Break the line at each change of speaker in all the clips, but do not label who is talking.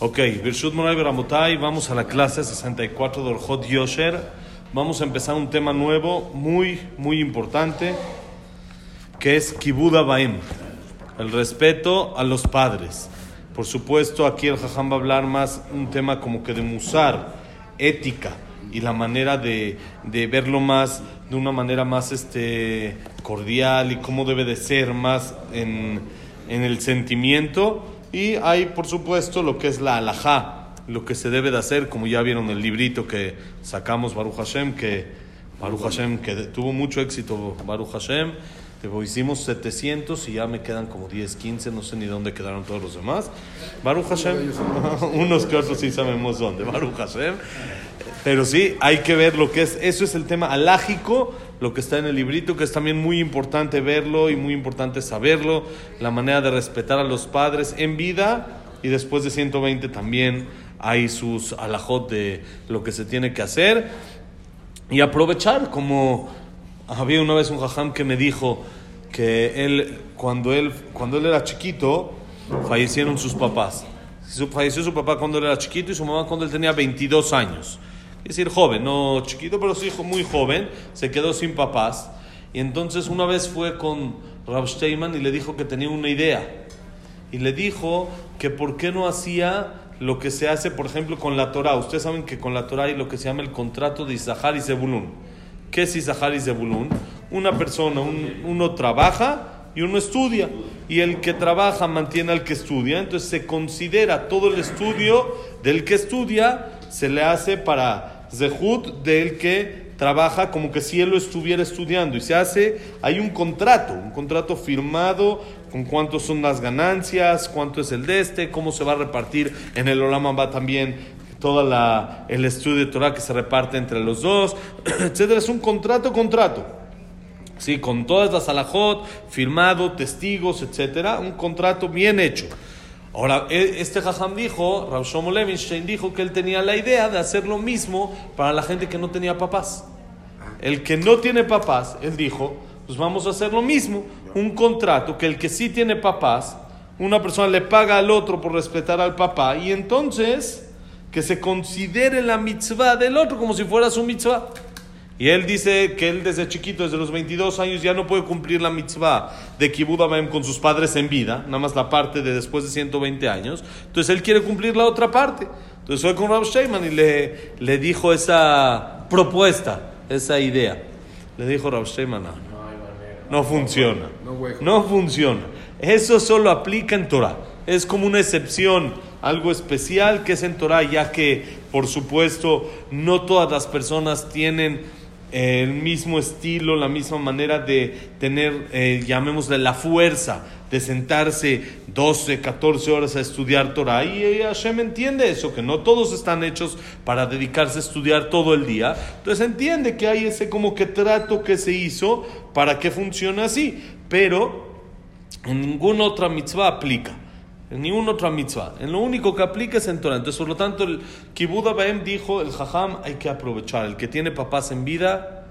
Ok, Birshut Moray Beramotai, vamos a la clase 64 de Orjot Yosher. Vamos a empezar un tema nuevo, muy, muy importante, que es Kibuda Baem, el respeto a los padres. Por supuesto, aquí el Jajam va a hablar más un tema como que de musar, ética y la manera de, de verlo más, de una manera más este, cordial y cómo debe de ser más en, en el sentimiento. Y hay, por supuesto, lo que es la alajá, lo que se debe de hacer, como ya vieron el librito que sacamos, Baruch Hashem, que, Baruch Hashem, que tuvo mucho éxito, Baruch Hashem. Hicimos 700 y ya me quedan como 10, 15, no sé ni dónde quedaron todos los demás. Baruch Hashem, unos que otros sí sabemos dónde, Baruch Hashem. Pero sí, hay que ver lo que es, eso es el tema alágico, lo que está en el librito, que es también muy importante verlo y muy importante saberlo, la manera de respetar a los padres en vida y después de 120 también hay sus alajot de lo que se tiene que hacer. Y aprovechar como había una vez un jajam que me dijo que él cuando él cuando él era chiquito fallecieron sus papás. Falleció su papá cuando él era chiquito y su mamá cuando él tenía 22 años es decir, joven, no chiquito, pero sí muy joven, se quedó sin papás. Y entonces una vez fue con Rav Steinman y le dijo que tenía una idea. Y le dijo que por qué no hacía lo que se hace, por ejemplo, con la Torah. Ustedes saben que con la Torah hay lo que se llama el contrato de Isahar y Zebulun. ¿Qué es Isahar y Zebulun? Una persona, uno trabaja y uno estudia. Y el que trabaja mantiene al que estudia. Entonces se considera todo el estudio del que estudia, se le hace para Zehut del que trabaja como que si él lo estuviera estudiando y se hace, hay un contrato, un contrato firmado con cuántos son las ganancias, cuánto es el de este, cómo se va a repartir en el Olama va también todo el estudio de Torah que se reparte entre los dos, etcétera, es un contrato, contrato. Sí, con todas las alajot, firmado, testigos, etcétera, un contrato bien hecho. Ahora, este Jajam dijo, Rav Shlomo Levinstein dijo que él tenía la idea de hacer lo mismo para la gente que no tenía papás. El que no tiene papás, él dijo, pues vamos a hacer lo mismo, un contrato que el que sí tiene papás, una persona le paga al otro por respetar al papá y entonces que se considere la mitzvah del otro como si fuera su mitzvah. Y él dice que él desde chiquito, desde los 22 años, ya no puede cumplir la mitzvah de Kibbutz con sus padres en vida, nada más la parte de después de 120 años. Entonces él quiere cumplir la otra parte. Entonces fue con Rav Sheiman y le, le dijo esa propuesta, esa idea. Le dijo Rav Sheiman, no, no funciona. No funciona. Eso solo aplica en Torah. Es como una excepción, algo especial que es en Torah, ya que, por supuesto, no todas las personas tienen el mismo estilo, la misma manera de tener, eh, llamémosle, la fuerza de sentarse 12, 14 horas a estudiar Torah. Y Hashem entiende eso, que no todos están hechos para dedicarse a estudiar todo el día. Entonces entiende que hay ese como que trato que se hizo para que funcione así. Pero en ninguna otra mitzvah aplica. En ninguna otra mitzvah. En lo único que aplica es en Torah. Entonces, por lo tanto, el Kibbutz Baem dijo, el Jajam hay que aprovechar. El que tiene papás en vida,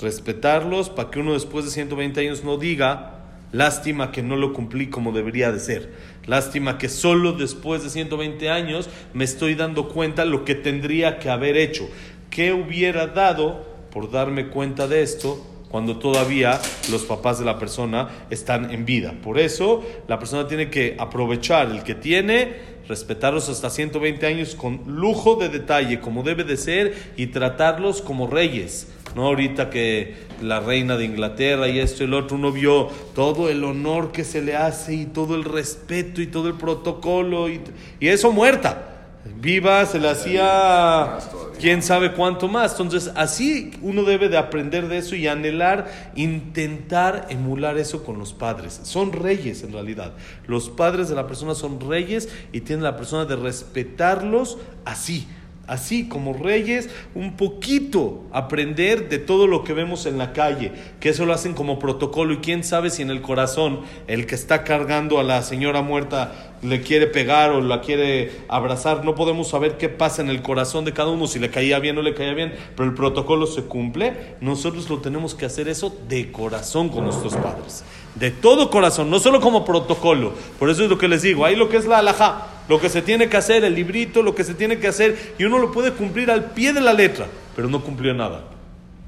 respetarlos para que uno después de 120 años no diga, lástima que no lo cumplí como debería de ser. Lástima que solo después de 120 años me estoy dando cuenta lo que tendría que haber hecho. ¿Qué hubiera dado por darme cuenta de esto cuando todavía los papás de la persona están en vida. Por eso la persona tiene que aprovechar el que tiene, respetarlos hasta 120 años con lujo de detalle, como debe de ser, y tratarlos como reyes. No ahorita que la reina de Inglaterra y esto y el otro, uno vio todo el honor que se le hace y todo el respeto y todo el protocolo y, y eso muerta viva, se le hacía quién sabe cuánto más. Entonces, así uno debe de aprender de eso y anhelar, intentar emular eso con los padres. Son reyes en realidad. Los padres de la persona son reyes y tienen la persona de respetarlos así así como reyes, un poquito aprender de todo lo que vemos en la calle, que eso lo hacen como protocolo y quién sabe si en el corazón el que está cargando a la señora muerta le quiere pegar o la quiere abrazar, no podemos saber qué pasa en el corazón de cada uno, si le caía bien o le caía bien, pero el protocolo se cumple, nosotros lo tenemos que hacer eso de corazón con nuestros padres, de todo corazón, no solo como protocolo, por eso es lo que les digo, ahí lo que es la alhaja lo que se tiene que hacer, el librito, lo que se tiene que hacer, y uno lo puede cumplir al pie de la letra, pero no cumplió nada.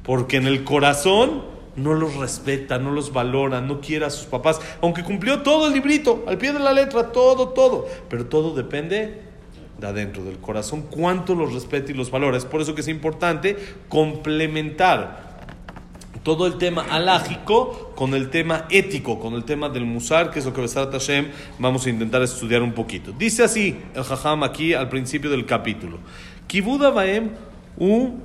Porque en el corazón no los respeta, no los valora, no quiere a sus papás, aunque cumplió todo el librito, al pie de la letra, todo, todo, pero todo depende de adentro, del corazón, cuánto los respeta y los valora. Es por eso que es importante complementar todo el tema alágico con el tema ético, con el tema del musar, que es lo que Besar Hashem vamos a intentar estudiar un poquito. Dice así el Jajam aquí al principio del capítulo. Kibuda baem u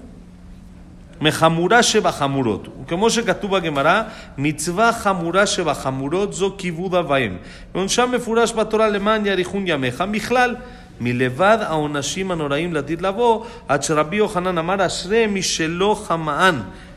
מחמורה שבחמורות. וכמו שכתוב בגמרא, מצווה חמורה שבחמורות זו כיבוד אב ואם. ועונשם מפורש בתורה למען יאריכון ימיך בכלל. מלבד העונשים הנוראים לעתיד לבוא, עד שרבי יוחנן אמר אשרי מי שלא חמאן.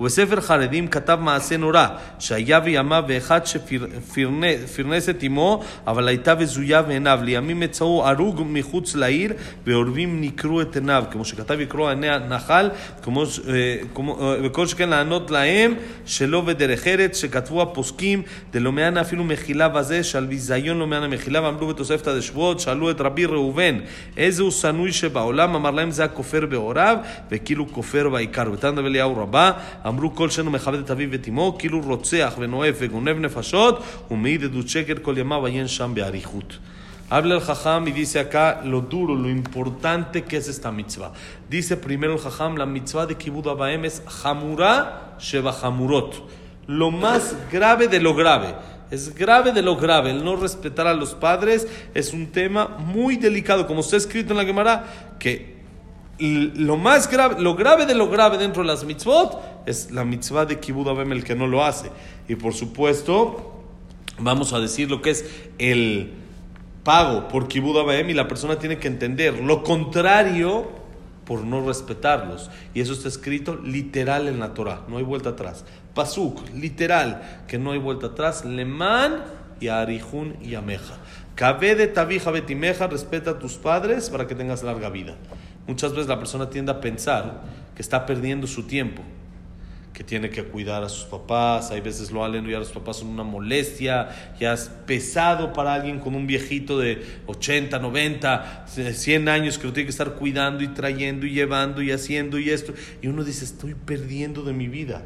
ובספר חרדים כתב מעשה נורא, שהיה בימיו ואחד שפרנס את אמו, אבל הייתה בזויה בעיניו. לימים מצאו הרוג מחוץ לעיר, ועורבים נקרו את עיניו, כמו שכתב יקרו עיני הנחל, כמו, כמו, וכל שכן לענות להם שלא בדרך ארץ, שכתבו הפוסקים, דלא מענה אפילו מחילה בזה, שעל ביזיון לא מענה מחילה, ואמרו בתוספתא דשבועות, שאלו את רבי ראובן, איזה הוא שנוי שבעולם? אמר להם זה הכופר בהוריו, וכאילו כופר בעיקר. ותנא אליהו רבה, אמרו כל שאינו מכבד את אביו ואת אמו, כאילו רוצח ונואף וגונב נפשות, ומעיד עדות שקר כל ימיו עיין שם באריכות. Habla el Jajam y dice acá lo duro, lo importante que es esta mitzvah. Dice primero el Jajam, la mitzvah de Kibud Abaem es Hamura Sheba Hamurot. Lo más grave de lo grave. Es grave de lo grave. El no respetar a los padres es un tema muy delicado. Como está escrito en la Gemara, que lo más grave, lo grave de lo grave dentro de las mitzvot es la mitzvah de Kibud Abem el que no lo hace. Y por supuesto, vamos a decir lo que es el pago por Kibud Abem y la persona tiene que entender lo contrario por no respetarlos. Y eso está escrito literal en la Torah, no hay vuelta atrás. Pasuk, literal, que no hay vuelta atrás. Leman y Arihun y Ameja. Cabe de Tabija Betimeja, respeta a tus padres para que tengas larga vida. Muchas veces la persona tiende a pensar que está perdiendo su tiempo, que tiene que cuidar a sus papás, hay veces lo halen y a los papás son una molestia, ya es pesado para alguien con un viejito de 80, 90, 100 años que lo tiene que estar cuidando y trayendo y llevando y haciendo y esto. Y uno dice, estoy perdiendo de mi vida.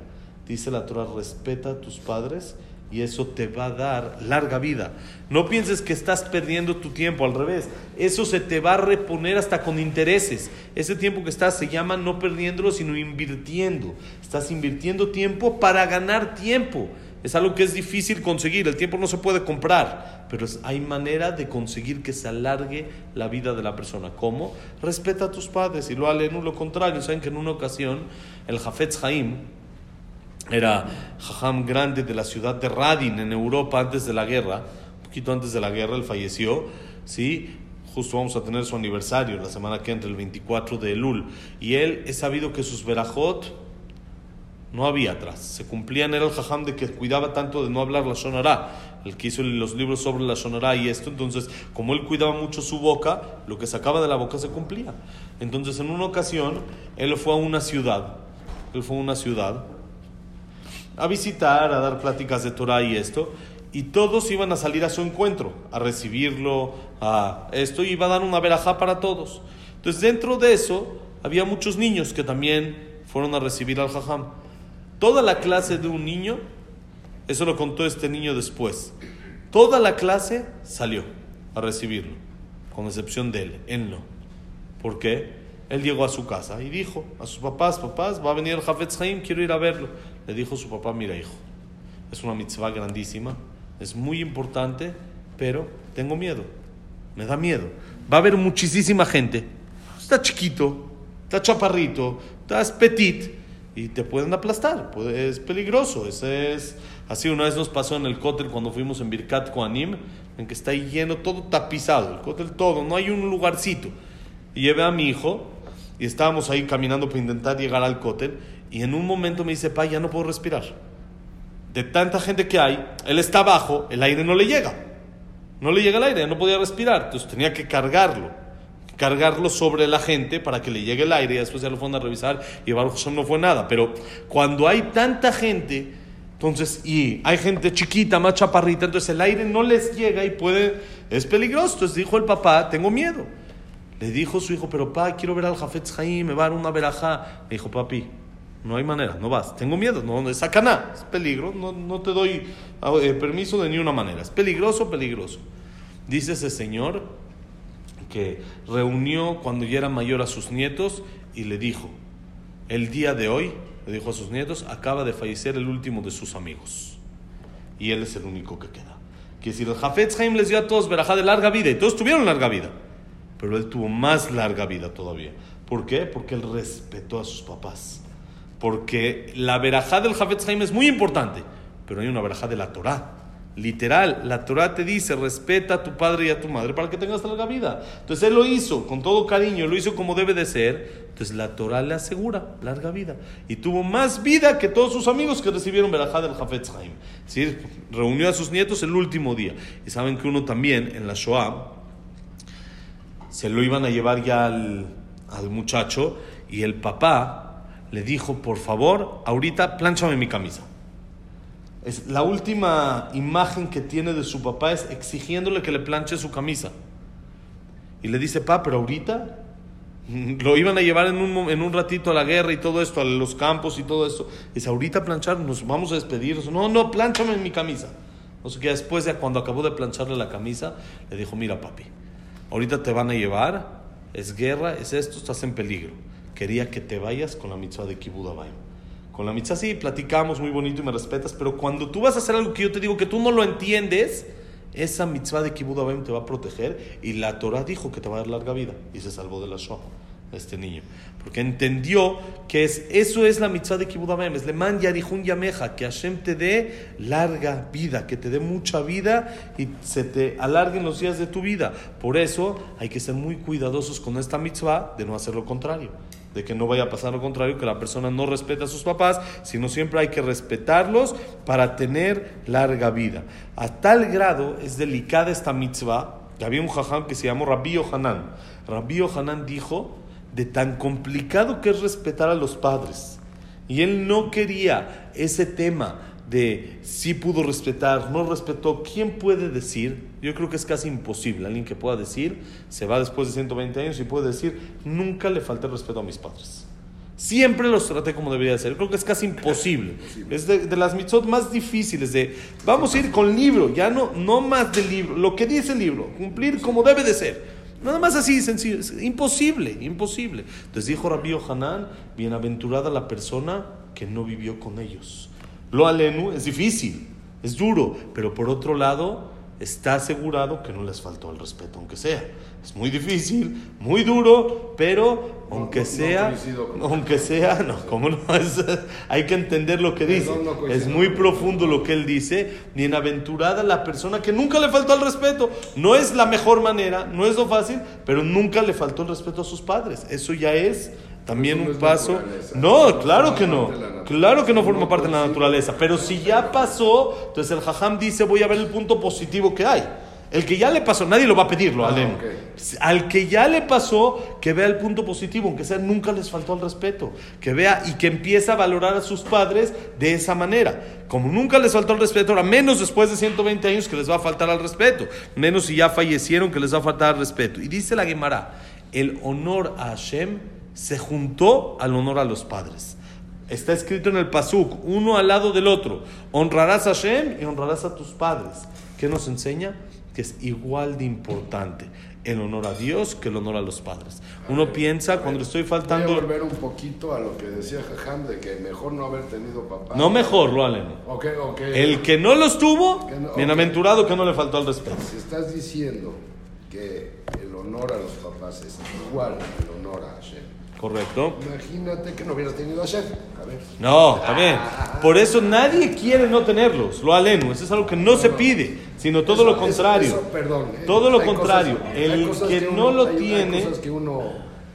Dice la Torah, respeta a tus padres y eso te va a dar larga vida. No pienses que estás perdiendo tu tiempo, al revés. Eso se te va a reponer hasta con intereses. Ese tiempo que estás se llama no perdiéndolo, sino invirtiendo. Estás invirtiendo tiempo para ganar tiempo. Es algo que es difícil conseguir. El tiempo no se puede comprar, pero hay manera de conseguir que se alargue la vida de la persona. ¿Cómo? Respeta a tus padres y lo alen lo contrario. Saben que en una ocasión el Jafetz Haim, era jajam grande de la ciudad de Radin en Europa antes de la guerra, un poquito antes de la guerra, él falleció, ¿sí? Justo vamos a tener su aniversario la semana que entra, el 24 de Elul. Y él es sabido que sus verajot no había atrás. Se cumplían, era el jajam de que cuidaba tanto de no hablar la shonará, el que hizo los libros sobre la shonará y esto. Entonces, como él cuidaba mucho su boca, lo que sacaba de la boca se cumplía. Entonces, en una ocasión, él fue a una ciudad, él fue a una ciudad, a visitar, a dar pláticas de Torah y esto, y todos iban a salir a su encuentro, a recibirlo, a esto, y iba a dar una verajá para todos. Entonces, dentro de eso, había muchos niños que también fueron a recibir al jajam. Toda la clase de un niño, eso lo contó este niño después, toda la clase salió a recibirlo, con excepción de él, él no. ¿Por qué? Él llegó a su casa y dijo a sus papás, papás, va a venir el Jafetz Haim, quiero ir a verlo. Le dijo su papá, mira hijo, es una mitzvah grandísima, es muy importante, pero tengo miedo, me da miedo. Va a haber muchísima gente, está chiquito, está chaparrito, está petit y te pueden aplastar, es peligroso. Ese es así. Una vez nos pasó en el cótel cuando fuimos en Birkat Koanim, en que está lleno, todo tapizado, el cótel todo, no hay un lugarcito. Y llevé a mi hijo y estábamos ahí caminando para intentar llegar al cótel y en un momento me dice, pa, ya no puedo respirar. De tanta gente que hay, él está abajo, el aire no le llega. No le llega el aire, no podía respirar, entonces tenía que cargarlo. Cargarlo sobre la gente para que le llegue el aire y después ya lo fueron a revisar y Baruch no fue nada. Pero cuando hay tanta gente, entonces, y hay gente chiquita, más chaparrita, entonces el aire no les llega y puede, es peligroso. Entonces dijo el papá, tengo miedo. Le dijo su hijo, pero pa, quiero ver al Jafetz Haim, me va a dar una verajá. Le dijo, papi, no hay manera, no vas. Tengo miedo, no es sacaná, es peligro, no, no te doy eh, permiso de ni una manera. Es peligroso, peligroso. Dice ese señor que reunió cuando ya era mayor a sus nietos y le dijo, el día de hoy, le dijo a sus nietos, acaba de fallecer el último de sus amigos. Y él es el único que queda. Que decir, el Jafetz Haim les dio a todos verajá de larga vida y todos tuvieron larga vida pero él tuvo más larga vida todavía. ¿Por qué? Porque él respetó a sus papás. Porque la verajá del Jafetz Haim es muy importante, pero hay una verajá de la Torah. Literal, la Torah te dice, respeta a tu padre y a tu madre para que tengas larga vida. Entonces él lo hizo con todo cariño, lo hizo como debe de ser. Entonces la Torah le asegura larga vida. Y tuvo más vida que todos sus amigos que recibieron verajá del Jafetz Haim. ¿Sí? Reunió a sus nietos el último día. Y saben que uno también en la Shoah, se lo iban a llevar ya al, muchacho y el papá le dijo, por favor, ahorita plánchame mi camisa. Es, la última imagen que tiene de su papá es exigiéndole que le planche su camisa. Y le dice, pa, pero ahorita lo iban a llevar en un, en un ratito a la guerra y todo esto, a los campos y todo eso. Dice, ahorita planchar, nos vamos a despedir. No, no, plánchame mi camisa. No sé qué, después de cuando acabó de plancharle la camisa, le dijo, mira papi, ahorita te van a llevar, es guerra, es esto, estás en peligro. Quería que te vayas con la mitzvah de Kibbutz Con la mitzvah sí, platicamos muy bonito y me respetas, pero cuando tú vas a hacer algo que yo te digo que tú no lo entiendes, esa mitzvah de Kibbutz te va a proteger y la Torah dijo que te va a dar larga vida y se salvó de la Shoah este niño. Porque entendió que es, eso es la mitzvah de Kibbutz Es le man yarihun yameja, que Hashem te dé larga vida, que te dé mucha vida y se te alarguen los días de tu vida. Por eso hay que ser muy cuidadosos con esta mitzvah de no hacer lo contrario. De que no vaya a pasar lo contrario, que la persona no respete a sus papás, sino siempre hay que respetarlos para tener larga vida. A tal grado es delicada esta mitzvah, que había un jajam que se llamó Rabbi Yohanan. Rabbi Yohanan dijo de tan complicado que es respetar a los padres. Y él no quería ese tema de si pudo respetar, no respetó. ¿Quién puede decir? Yo creo que es casi imposible. Alguien que pueda decir, se va después de 120 años y puede decir, nunca le falté respeto a mis padres. Siempre los traté como debería ser. Creo que es casi imposible. Es de, de, las mitzvot más difíciles. De vamos a ir con libro, ya no, no más del libro. Lo que dice el libro, cumplir como debe de ser. Nada más así, sencillo. Es imposible, imposible. Entonces dijo Rabbi Hanan, bienaventurada la persona que no vivió con ellos. Lo alenu es difícil, es duro, pero por otro lado está asegurado que no les faltó el respeto, aunque sea. Es muy difícil, muy duro, pero aunque sea, aunque sea, no, ¿cómo no? hay que entender lo que dice. es muy profundo lo que él dice. Bienaventurada la persona que nunca le faltó el respeto. No es la mejor manera, no es lo fácil, pero nunca le faltó el respeto a sus padres. Eso ya es también un paso. No, claro que no. Claro que no forma parte de la naturaleza. Pero si ya pasó, entonces el jajam dice, voy a ver el punto positivo que hay. El que ya le pasó, nadie lo va a pedirlo, ah, Al que ya le pasó, que vea el punto positivo, aunque sea nunca les faltó el respeto. Que vea y que empiece a valorar a sus padres de esa manera. Como nunca les faltó el respeto, ahora menos después de 120 años que les va a faltar al respeto. Menos si ya fallecieron que les va a faltar al respeto. Y dice la Gemara, el honor a Hashem se juntó al honor a los padres. Está escrito en el Pasuk, uno al lado del otro. Honrarás a Hashem y honrarás a tus padres. ¿Qué nos enseña? Que es igual de importante el honor a Dios que el honor a los padres. Uno piensa cuando le estoy faltando.
Voy a volver un poquito a lo que decía Jajam de que mejor no haber tenido papá.
No mejor, lo alen. El que no los tuvo, bienaventurado que no le faltó al respeto.
Si estás diciendo que el honor a los papás es igual al honor a Hashem,
Correcto.
Imagínate que no hubieras tenido a ver.
No, también. Por eso nadie quiere no tenerlos, lo aleno. Eso es algo que no, se pide, sino todo lo contrario.
perdón.
Todo lo contrario. el que, no lo tiene.
Hay cosas que uno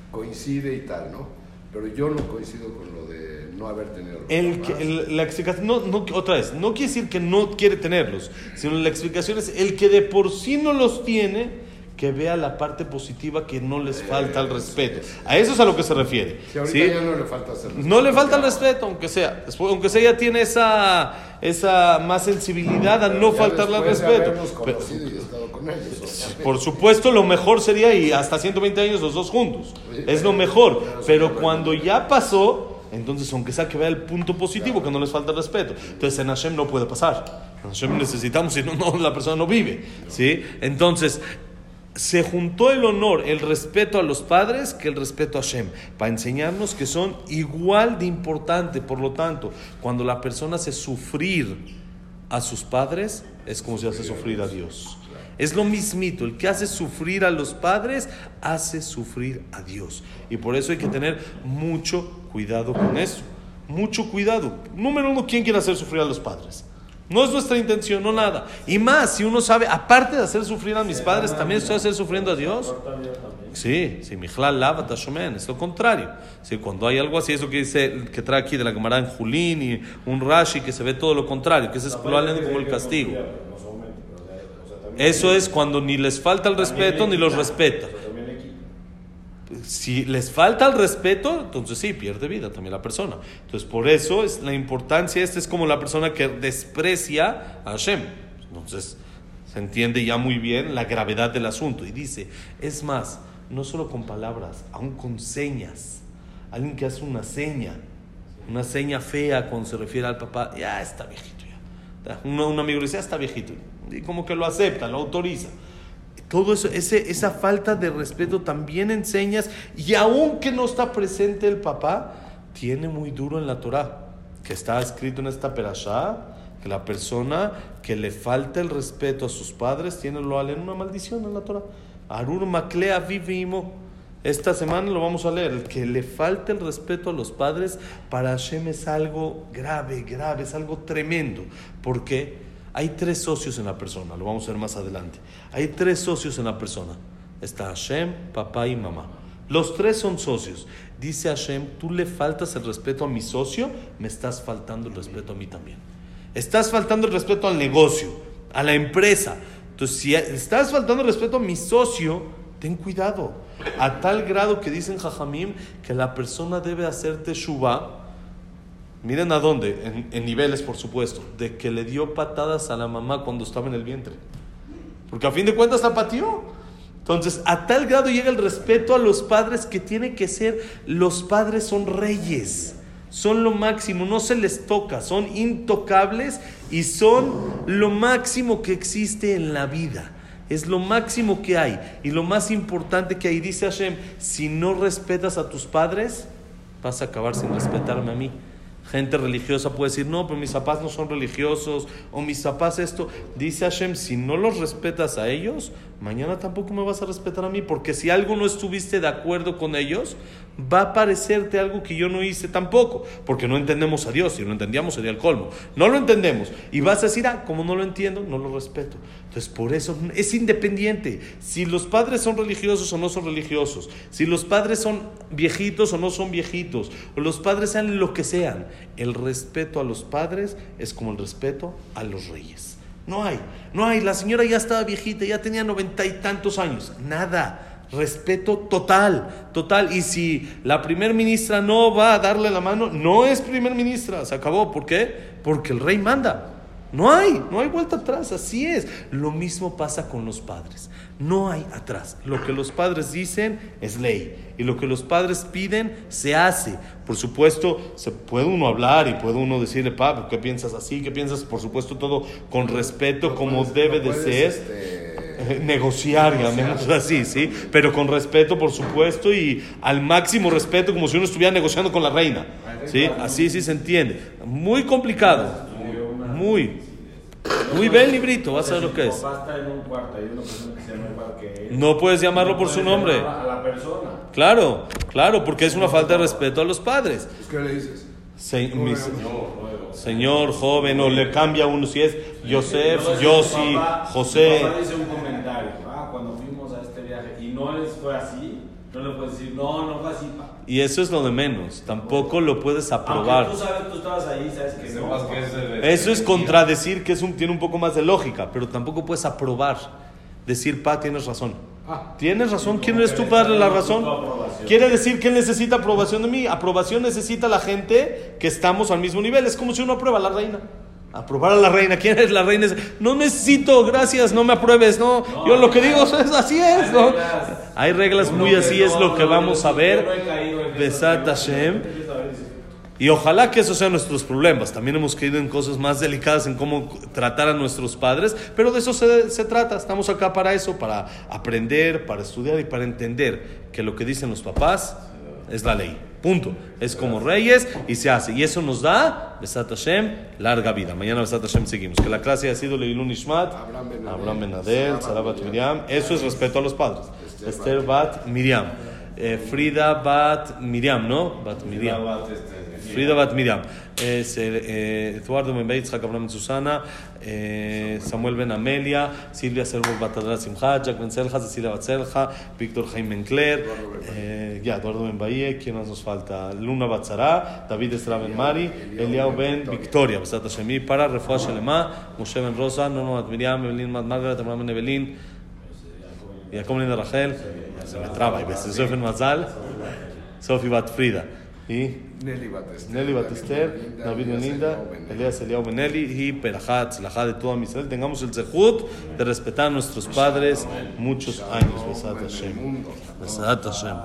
coincide y tal, ¿no? Pero yo no coincido con lo de no haber tenido los
El
papás.
que, el- la explicación, no, no, otra vez, no quiere decir que no quiere tenerlos, sino la explicación es el que de por sí no los tiene, que vea la parte positiva que no les falta el respeto. A eso es a lo que se refiere.
Si ahorita
¿sí?
ya no le falta hacer
No le falta el respeto, aunque sea. Después, aunque sea, ya tiene esa, esa más sensibilidad a no faltarle al respeto.
haberlos
Pero-
conocido y estado con ellos. obviamente.
por supuesto, lo mejor sería y hasta 120 años los dos juntos.
Sí,
Es lo mejor.
pero
cuando ya pasó, entonces aunque sea que vea el punto positivo, que no les falta el respeto. Entonces en Hashem no puede pasar. En Hashem necesitamos, si no, no, la persona no vive. ¿sí? Entonces, se juntó el honor, el respeto a los padres que el respeto a Hashem, para enseñarnos que son igual de importante. Por lo tanto, cuando la persona hace sufrir a sus padres, es como si hace sufrir a Dios. Es lo mismito, el que hace sufrir a los padres, hace sufrir a Dios. Y por eso hay que tener mucho cuidado con eso. Mucho cuidado. Número uno, ¿quién quiere hacer sufrir a los padres? No es nuestra intención, no nada. Y más, si uno sabe, aparte de hacer sufrir a mis padres, también estoy hacer sufriendo a Dios. Sí, sí, Mijlal lava tashomen, es lo contrario. Sí, cuando hay algo así, eso que dice, que trae aquí de la Gemara en Julín y un Rashi, que se ve todo lo contrario, que ese es probablemente como el castigo. Eso es cuando ni les falta el respeto ni los respeta. Si les falta el respeto, entonces sí, pierde vida también la persona. Entonces, por eso es la importancia, esta es como la persona que desprecia a Hashem. Entonces, se entiende ya muy bien la gravedad del asunto. Y dice, es más, no solo con palabras, aún con señas. Alguien que hace una seña, una seña fea cuando se refiere al papá, ya está viejito ya. Un, un amigo le dice, ya está viejito. Y como que lo acepta, lo autoriza. Todo eso, ese, esa falta de respeto también enseñas, y aunque no está presente el papá, tiene muy duro en la Torah, que está escrito en esta perashá, que la persona que le falta el respeto a sus padres tiene lo en una maldición en la Torah. Arur Maklea vivimo. Esta semana lo vamos a leer. Que le falte el respeto a los padres, para Hashem es algo grave, grave, es algo tremendo. ¿Por qué? Hay tres socios en la persona, lo vamos a ver más adelante. Hay tres socios en la persona. Está Hashem, papá y mamá. Los tres son socios. Dice Hashem, tú le faltas el respeto a mi socio, me estás faltando el respeto a mí también. Estás faltando el respeto al negocio, a la empresa. Entonces, si estás faltando el respeto a mi socio, ten cuidado. A tal grado que dicen Jajamim que la persona debe hacerte shubá. Miren a dónde, en, niveles por supuesto, de que le dio patadas a la mamá cuando estaba en el vientre. Porque a fin de cuentas la pateó. Entonces, a tal grado llega el respeto a los padres que tiene que ser, los padres son reyes, son lo máximo, no se les toca, son intocables y son lo máximo que existe en la vida. Es lo máximo que hay y lo más importante que hay. Dice Hashem, si no respetas a tus padres, vas a acabar sin respetarme a mí. Gente religiosa puede decir, no, pero mis papás no son religiosos, o mis papás esto. Dice Hashem, si no los respetas a ellos, mañana tampoco me vas a respetar a mí, porque si algo no estuviste de acuerdo con ellos, va a parecerte algo que yo no hice tampoco, porque no entendemos a Dios, si lo entendíamos sería el colmo. No lo entendemos, y vas a decir, ah, como no lo entiendo, no lo respeto. Entonces, por eso es independiente. Si los padres son religiosos o no son religiosos, si los padres son viejitos o no son viejitos, o los padres sean lo que sean, el respeto a los padres es como el respeto a los reyes. No hay, no hay. La señora ya estaba viejita, ya tenía noventa y tantos años. Nada. Respeto total, total. Y si la primer ministra no va a darle la mano, no es primer ministra. Se acabó. ¿Por qué? Porque el rey manda. No hay, no hay vuelta atrás, así es. Lo mismo pasa con los padres. No hay atrás. Lo que los padres dicen es ley. Y lo que los padres piden se hace. Por supuesto, se puede uno hablar y puede uno decirle, papá, ¿qué piensas así? ¿Qué piensas? Por supuesto, todo con respeto,
No
como
puedes-
debe
no
de
puedes,
ser.
este,
Eh, negociar, llamémoslo así, ¿sí? Pero con respeto, por supuesto, y al máximo respeto, como si uno estuviera negociando con la reina, ¿sí? Así sí se entiende. Muy complicado, muy. Muy bien, librito, vas a ver lo que es.
papá está en un cuarto, hay una persona que se llama igual que él.
No puedes llamarlo por su nombre.
llamar A la persona.
Claro, claro, porque es una falta de respeto a los padres.
¿Qué le dices?
Se-
No,
mis-
no,
luego.
señor, joven, o le cambia uno si es Joseph, Yossi, José.
Su papá dice un comentario. Ah, cuando fuimos a este viaje y no les fue así, No le puedes decir, no, no fue así, pa.
Y eso es lo de menos. Tampoco lo puedes aprobar.
Aunque tú sabes, tú estabas ahí, sabes que no.
que es de-
Eso es contradecir que es un, tiene un poco más de lógica, pero tampoco puedes aprobar. Decir, pa, tienes razón. Tienes razón, ¿quién eres tú para darle la razón? Quiere decir que necesita aprobación de mí. Aprobación necesita la gente que estamos al mismo nivel. Es como si uno aprueba a la reina. Aprobar a la reina. ¿Quién es la reina? No necesito, gracias, no me apruebes. No, yo lo que digo es así es. ¿no? Hay reglas muy así, es lo que vamos a ver. Besat Hashem. Y ojalá que esos sean nuestros problemas. También hemos caído en cosas más delicadas en cómo tratar a nuestros padres, pero de eso se, se trata. Estamos acá para eso, para aprender, para estudiar y para entender que lo que dicen los papás es la ley. Punto. Es como reyes y se hace. Y eso nos da, Besat Hashem, larga vida. Mañana Besat Hashem seguimos. Que la clase ha sido Leilun Ishmat,
Abraham Ben
Abraham Ben
Adel,
Adel, Sarah Bat Miriam. Eso es respeto a los padres. Esther Bat Miriam. Eh, Frida Bat Miriam, ¿no? Bat Miriam. Frida Bat Miriam, es, eh, eh, Eduardo Jacob Ben Susana, eh, Samuel Ben Amelia, Silvia Servo Bat Adra Simcha, Jack Ben Selja, Cecilia Bat Selja, Víctor Jaime Encler, eh, ya, Eduardo Ben Bahía, ¿quién más nos falta? Luna Bat Zara, David Estra Ben Mari, Eliao Ben Victoria, Besat Hashemi, para Refuah Shelema, Moshe Ben Rosa, Nono Bat Miriam, Evelyn Bat Margaret, Abraham Ben Evelyn, Jacob Ben Rachel, se me traba, y Ben Mazal, Sofi Bat Frida, y
Nelly Batester.
Nelly Batester, David Melinda, Elías Eliao Benelli y Perajat, Tzlajá de toda Israel. Tengamos el zehut de respetar a nuestros padres muchos años. Besat Hashem. Besat Hashem.